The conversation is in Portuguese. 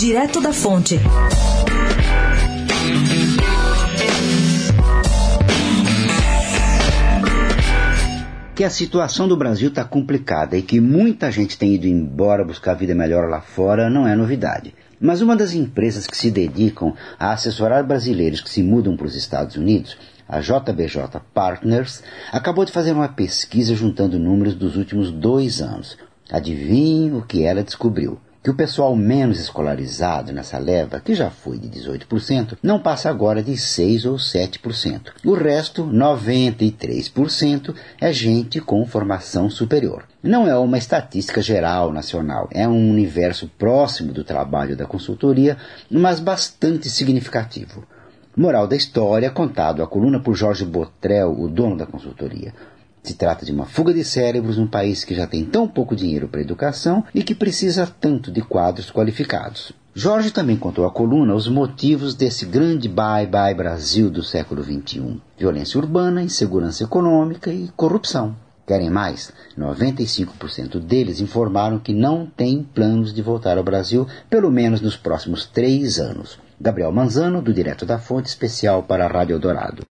Direto da Fonte. que a situação do Brasil está complicada e que muita gente tem ido embora buscar vida melhor lá fora não é novidade. Mas uma das empresas que se dedicam a assessorar brasileiros que se mudam para os Estados Unidos, a JBJ Partners, acabou de fazer uma pesquisa juntando números dos últimos dois anos. Adivinhe o que ela descobriu? Que o pessoal menos escolarizado nessa leva, que já foi de 18%, não passa agora de 6 ou 7%. O resto, 93%, é gente com formação superior. Não é uma estatística geral nacional, é um universo próximo do trabalho da consultoria, mas bastante significativo. Moral da história, contado a coluna por Jorge Botrel, o dono da consultoria. Se trata de uma fuga de cérebros num país que já tem tão pouco dinheiro para educação e que precisa tanto de quadros qualificados. Jorge também contou à coluna os motivos desse grande bye-bye Brasil do século XXI: violência urbana, insegurança econômica e corrupção. Querem mais? 95% deles informaram que não têm planos de voltar ao Brasil, pelo menos nos próximos três anos. Gabriel Manzano, do Direto da Fonte, especial para a Rádio Eldorado.